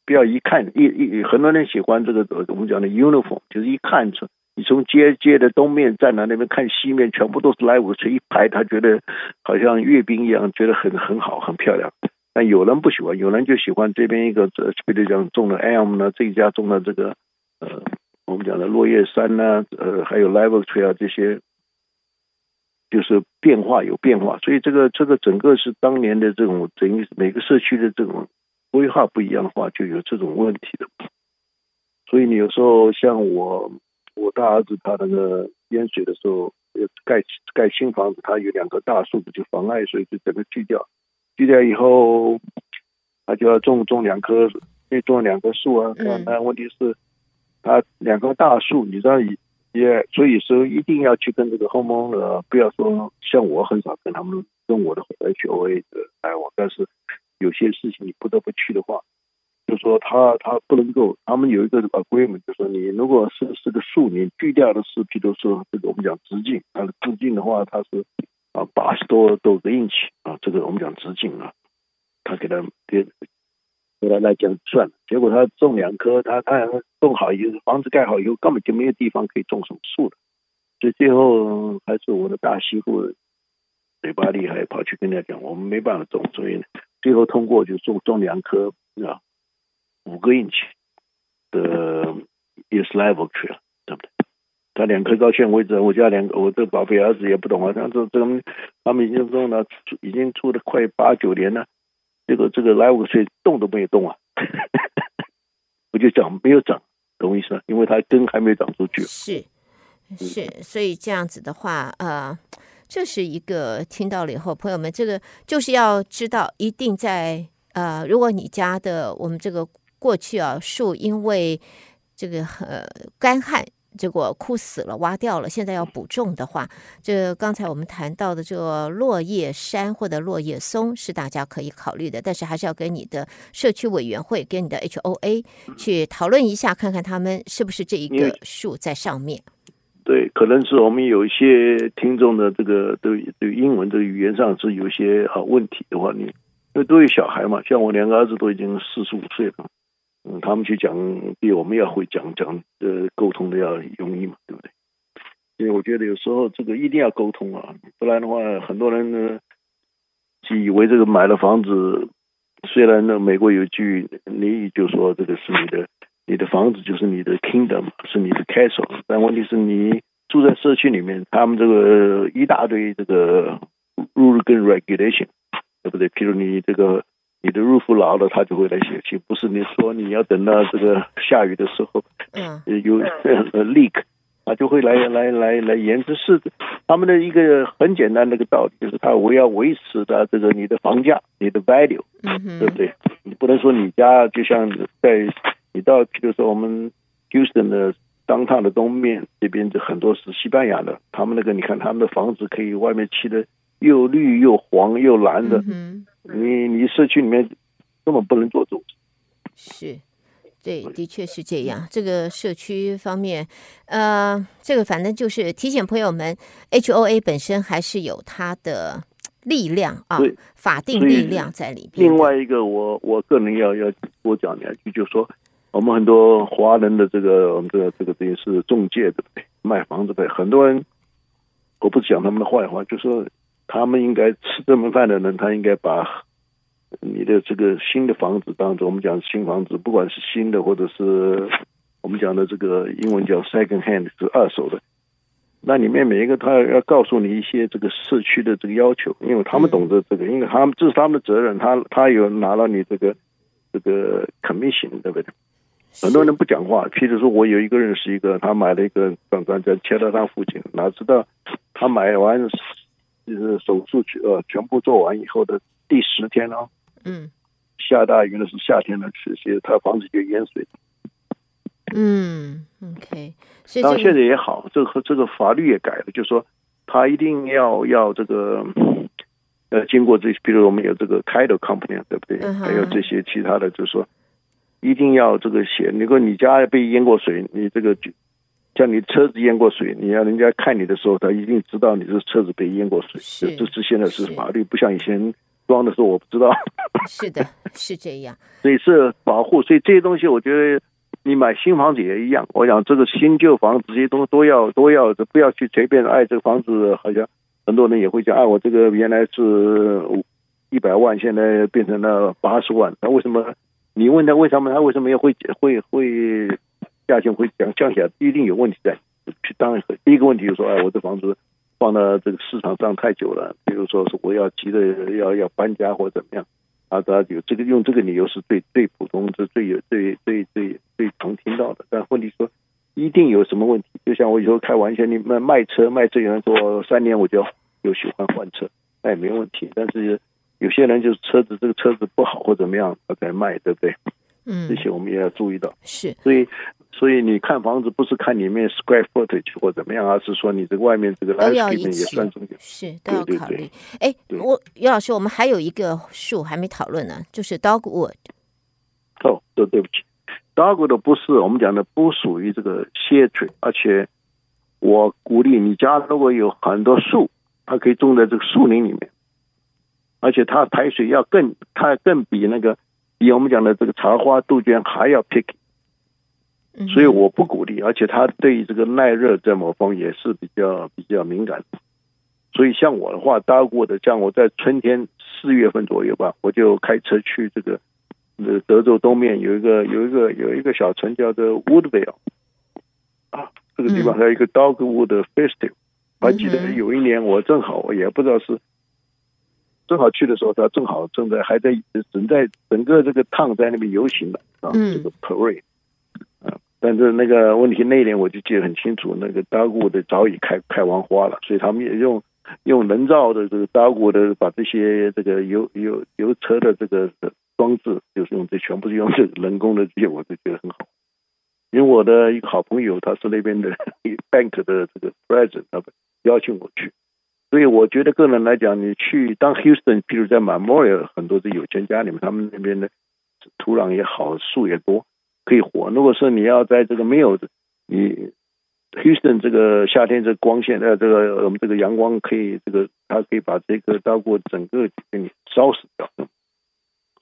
不要一看一一很多人喜欢这个我们讲的 uniform，就是一看出你从街街的东面站到那边看西面，全部都是来五车一排，他觉得好像阅兵一样，觉得很很好很漂亮。但有人不喜欢，有人就喜欢这边一个，这比如讲种了 elm 呢，这一家种了这个呃，我们讲的落叶山呢，呃，还有 live tree 啊这些，就是变化有变化，所以这个这个整个是当年的这种等于每个社区的这种规划不一样的话，就有这种问题的。所以你有时候像我，我大儿子他那个淹水的时候，盖盖新房子，他有两棵大树就妨碍，所以就整个锯掉。锯掉以后，他就要种种两棵，可以种两棵树啊。嗯。但问题是，他两棵大树，你知道也也，所以说一定要去跟这个 homeowner，不要说像我很少跟他们跟我的 HOA 的来往，但是有些事情你不得不去的话，就说他他不能够，他们有一个这个规模就说你如果是是个树，你锯掉的是，比如说这个我们讲直径，它的直径的话，它是。啊，八十多多个英尺啊，这个我们讲直径啊，他给他给给他来讲算了，结果他种两棵，他他种好以后，房子盖好以后，根本就没有地方可以种什么树了，所以最后还是我的大媳妇嘴巴厉害，跑去跟他讲，我们没办法种，所以最后通过就种种两棵啊，五个英尺的 is Live Tree 了，对不对？他两棵到现在为止，我家两个，我这宝贝儿子也不懂啊。他说这个他们已经种了，已经住了快八九年了，这个这个来五岁动都没有动啊，我就讲没有长，懂我意思吗？因为它根还没有长出去。是是，所以这样子的话，呃，这是一个听到了以后，朋友们，这个就是要知道，一定在呃，如果你家的我们这个过去啊树因为这个呃干旱。结果枯死了，挖掉了。现在要补种的话，这刚才我们谈到的这个落叶杉或者落叶松是大家可以考虑的，但是还是要跟你的社区委员会、跟你的 HOA 去讨论一下，看看他们是不是这一个树在上面。对，可能是我们有一些听众的这个对对英文的语言上是有些啊问题的话，你因为都有小孩嘛，像我两个儿子都已经四十五岁了。嗯，他们去讲比我们要会讲讲的沟通的要容易嘛，对不对？因为我觉得有时候这个一定要沟通啊，不然的话，很多人呢，就以为这个买了房子，虽然呢，美国有句俚语就说这个是你的，你的房子就是你的 kingdom，是你的 castle，但问题是你住在社区里面，他们这个一大堆这个 rule 跟 regulation，对不对？譬如你这个。你的 roof 老了，他就会来写信。不是你说你要等到这个下雨的时候，嗯，有 leak，他就会来来来来延迟是他们的一个很简单的一个道理，就是他我要维持的这个你的房价，你的 value，嗯，对不对？你不能说你家就像在你到，比如说我们 Houston 的 downtown 的东面这边，就很多是西班牙的，他们那个你看他们的房子可以外面漆的又绿又黄又蓝的。嗯你你社区里面根本不能做这种事，是，对，的确是这样。这个社区方面，呃，这个反正就是提醒朋友们，HOA 本身还是有它的力量啊，法定力量在里边。另外一个我，我我个人要要多讲两句，就是说，我们很多华人的这个我们这个这个等于是中介的，卖房子的很多人，我不是讲他们的坏话，就是说。他们应该吃这门饭的人，他应该把你的这个新的房子当做我们讲新房子，不管是新的或者是我们讲的这个英文叫 second hand 是二手的，那里面每一个他要告诉你一些这个社区的这个要求，因为他们懂得这个，因为他们这是他们的责任，他他有拿了你这个这个 commission，对不对？很多人不讲话，譬如说我有一个认识一个，他买了一个房子在切到他父亲，哪知道他买完。就是手术去呃全部做完以后的第十天呢，嗯，下大雨的是夏天的，其实他房子就淹水。嗯，OK，所以到现在也好，这个这个法律也改了，就是说他一定要要这个呃经过这，比如我们有这个 title company 对不对？嗯、还有这些其他的，就是说一定要这个写，如果你家被淹过水，你这个就。像你车子淹过水，你要人家看你的时候，他一定知道你这车子被淹过水。是，这是现在是法律，不像以前装的时候我不知道。<laughs> 是的，是这样。<laughs> 所以是保护，所以这些东西，我觉得你买新房子也一样。我想这个新旧房子这些东西都要都要，不要去随便爱这个房子。好像很多人也会讲，啊，我这个原来是一百万，现在变成了八十万，那为什么？你问他为什么？他为什么要会会会价钱会降降下来？一定有问题在。当然，第一个问题就是说，哎，我这房子放到这个市场上太久了，比如说是我要急着要要搬家或怎么样，啊，他有这个用这个理由是最最普通，是最有最最最最常听到的。但问题说，一定有什么问题？就像我有时候开玩笑，你卖卖车卖车，有人说三年我就有喜欢换车，那也没问题。但是有些人就是车子这个车子不好或怎么样，他才卖，对不对？嗯，这些我们也要注意到。是，所以所以你看房子不是看里面 square footage 或怎么样，而是说你这个外面这个 landscape 也算重要。是都要考虑。哎，我于老师，我们还有一个树还没讨论呢，就是 dogwood。哦，对对不起，dogwood 不是我们讲的不属于这个 shade tree，而且我鼓励你家如果有很多树，它可以种在这个树林里面。而且它排水要更，它更比那个比我们讲的这个茶花、杜鹃还要 picky，所以我不鼓励。而且它对这个耐热这某方也是比较比较敏感。所以像我的话，搭过的，像我在春天四月份左右吧，我就开车去这个呃德州东面有一个有一个有一个小城叫做 Woodville 啊，这个地方还有一个 Dogwood Festival。我还记得有一年我正好我也不知道是。正好去的时候，他正好正在还在正在整个这个趟在那边游行的啊，这个 parade 啊，但是那个问题那一年我就记得很清楚，那个 Dogwood 早已开开完花了，所以他们也用用人造的这个 Dogwood 的把这些这个油油油车的这个装置，就是用这全部是用这人工的这些，我就觉得很好。因为我的一个好朋友，他是那边的 <laughs> bank 的这个 president，他邀请我去。所以我觉得个人来讲，你去当 Houston，譬如在 Memorial，很多的有钱家里面，他们那边的土壤也好，树也多，可以活。如果说你要在这个没有你 Houston 这个夏天这光线，呃，这个我们这个阳光可以这个它可以把这个刀过整个给你烧死掉。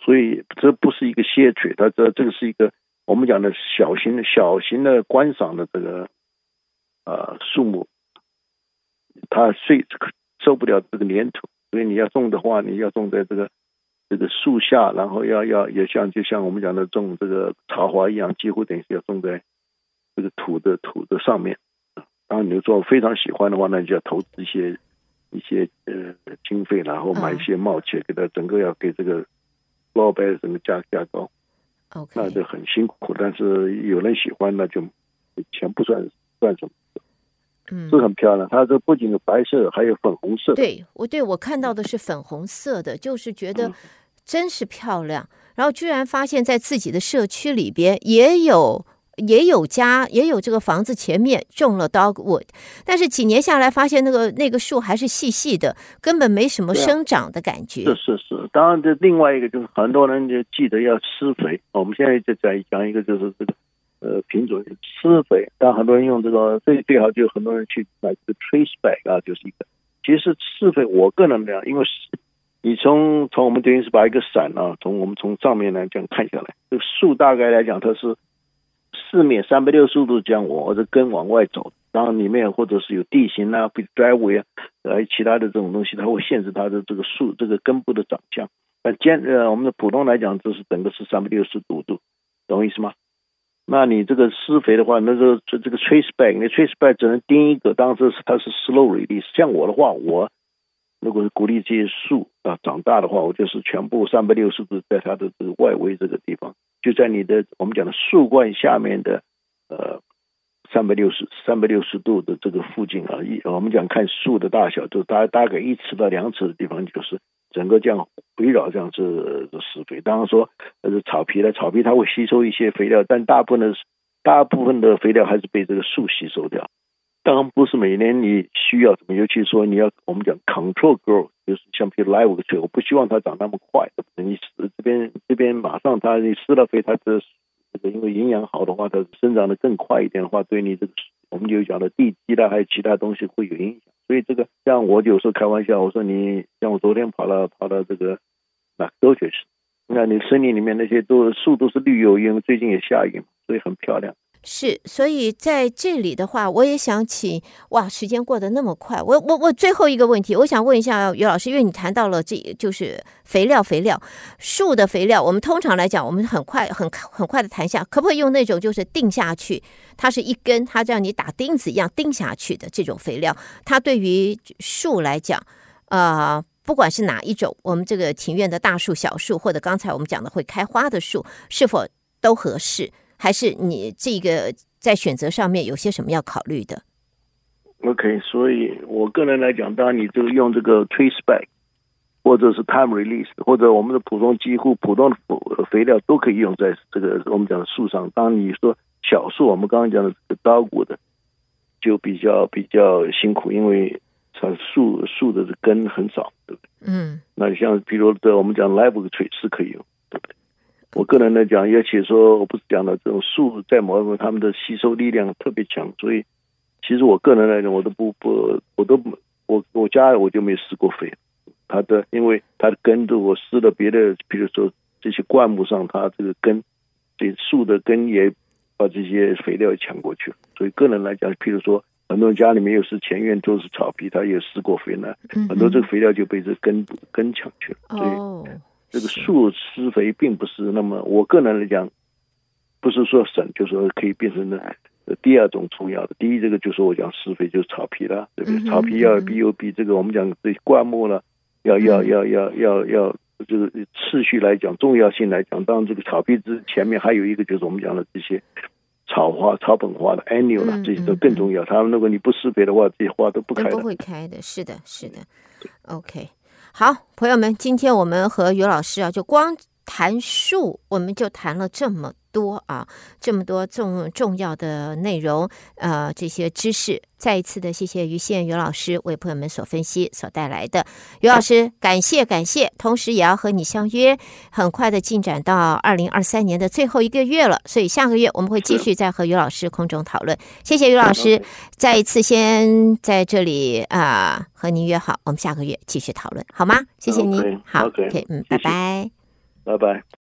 所以这不是一个 shade tree，它这这个是一个我们讲的小型的小型的观赏的这个呃树木。它睡受不了这个粘土，所以你要种的话，你要种在这个这个树下，然后要要也像就像我们讲的种这个茶花一样，几乎等于是要种在这个土的土的上面。然后，你说非常喜欢的话，那你就要投资一些一些呃经费，然后买一些冒切，给它整个要给这个 flower bed 整个加加高。那就很辛苦，但是有人喜欢，那就钱不算算什么。嗯，是很漂亮。它这不仅有白色，还有粉红色。对，我对我看到的是粉红色的，就是觉得真是漂亮。然后居然发现，在自己的社区里边也有也有家也有这个房子前面种了 dogwood，但是几年下来发现那个那个树还是细细的，根本没什么生长的感觉。是是是，当然这另外一个就是很多人就记得要施肥。我们现在就在讲一个就是这个。呃，品种施肥，但很多人用这个最最好就很多人去买这个 trace bag 啊，就是一个。其实施肥，我个人来讲，因为是你从从我们等于是把一个伞啊，从我们从上面来讲看下来，这个树大概来讲它是四面三百六十度这样往或者根往外走，然后里面或者是有地形啊，被 driveway 啊，呃，其他的这种东西，它会限制它的这个树这个根部的长相。但坚呃，我们的普通来讲，这是整个是三百六十度度，懂我意思吗？那你这个施肥的话，那个这这个 trace bag，你 trace bag 只能盯一个，当时它是 slow release。像我的话，我如果是鼓励这些树啊长大的话，我就是全部三百六十度在它的这个外围这个地方，就在你的我们讲的树冠下面的呃三百六十三百六十度的这个附近啊，一我们讲看树的大小，就大大概一尺到两尺的地方就是。整个这样围绕这样子施肥，当然说呃草皮呢草皮它会吸收一些肥料，但大部分的大部分的肥料还是被这个树吸收掉。当然不是每年你需要什么，尤其说你要我们讲 control growth，就是像比如 live oak 我不希望它长那么快。你这边这边马上它你施了肥，它这这个因为营养好的话，它生长得更快一点的话，对你这个我们就讲的地基啦，还有其他东西会有影响。所以这个像我有时候开玩笑，我说你像我昨天跑了跑到这个那都确实，你看你森林里面那些都树都是绿油油，因为最近也下雨，所以很漂亮。是，所以在这里的话，我也想请哇，时间过得那么快，我我我最后一个问题，我想问一下于老师，因为你谈到了这就是肥料，肥料树的肥料，我们通常来讲，我们很快很很快的谈下，可不可以用那种就是钉下去，它是一根，它像你打钉子一样钉下去的这种肥料，它对于树来讲，呃，不管是哪一种，我们这个庭院的大树、小树，或者刚才我们讲的会开花的树，是否都合适？还是你这个在选择上面有些什么要考虑的？OK，所以我个人来讲，当然你这个用这个 trace back，或者是 time release，或者我们的普通几乎普通的肥料都可以用在这个我们讲的树上。当你说小树，我们刚刚讲的这个刀骨的，就比较比较辛苦，因为它树树的根很少，对不对？嗯。那像比如的我们讲 live tree 是可以用？我个人来讲，而且说我不是讲的这种树在某一种他们的吸收力量特别强，所以其实我个人来讲，我都不不，我都我我家我就没施过肥，它的因为它的根都我施了别的，比如说这些灌木上，它这个根这树的根也把这些肥料抢过去了，所以个人来讲，譬如说很多人家里面又是前院都是草皮，他也施过肥呢，很多这个肥料就被这根根抢去了，所以。这个树施肥并不是那么，我个人来讲，不是说省，就是说可以变成呢第二种重要的。第一，这个就是我讲施肥就是草皮了，对不对？草皮要比有比这个我们讲这灌木了，要要要要要要，就是次序来讲重要性来讲，当然这个草皮之前面还有一个就是我们讲的这些草花、草本花的 annual 了，这些都更重要。他们如果你不施肥的话，这些花都不开的，不会开的。是的，是的。OK。好，朋友们，今天我们和于老师啊，就光谈树，我们就谈了这么多啊，这么多重重要的内容，呃，这些知识，再一次的谢谢于宪于老师为朋友们所分析所带来的。于老师，感谢感谢，同时也要和你相约，很快的进展到二零二三年的最后一个月了，所以下个月我们会继续再和于老师空中讨论。谢谢于老师，再一次先在这里啊、呃、和您约好，我们下个月继续讨论，好吗？谢谢您，好，OK，嗯，拜拜，拜拜。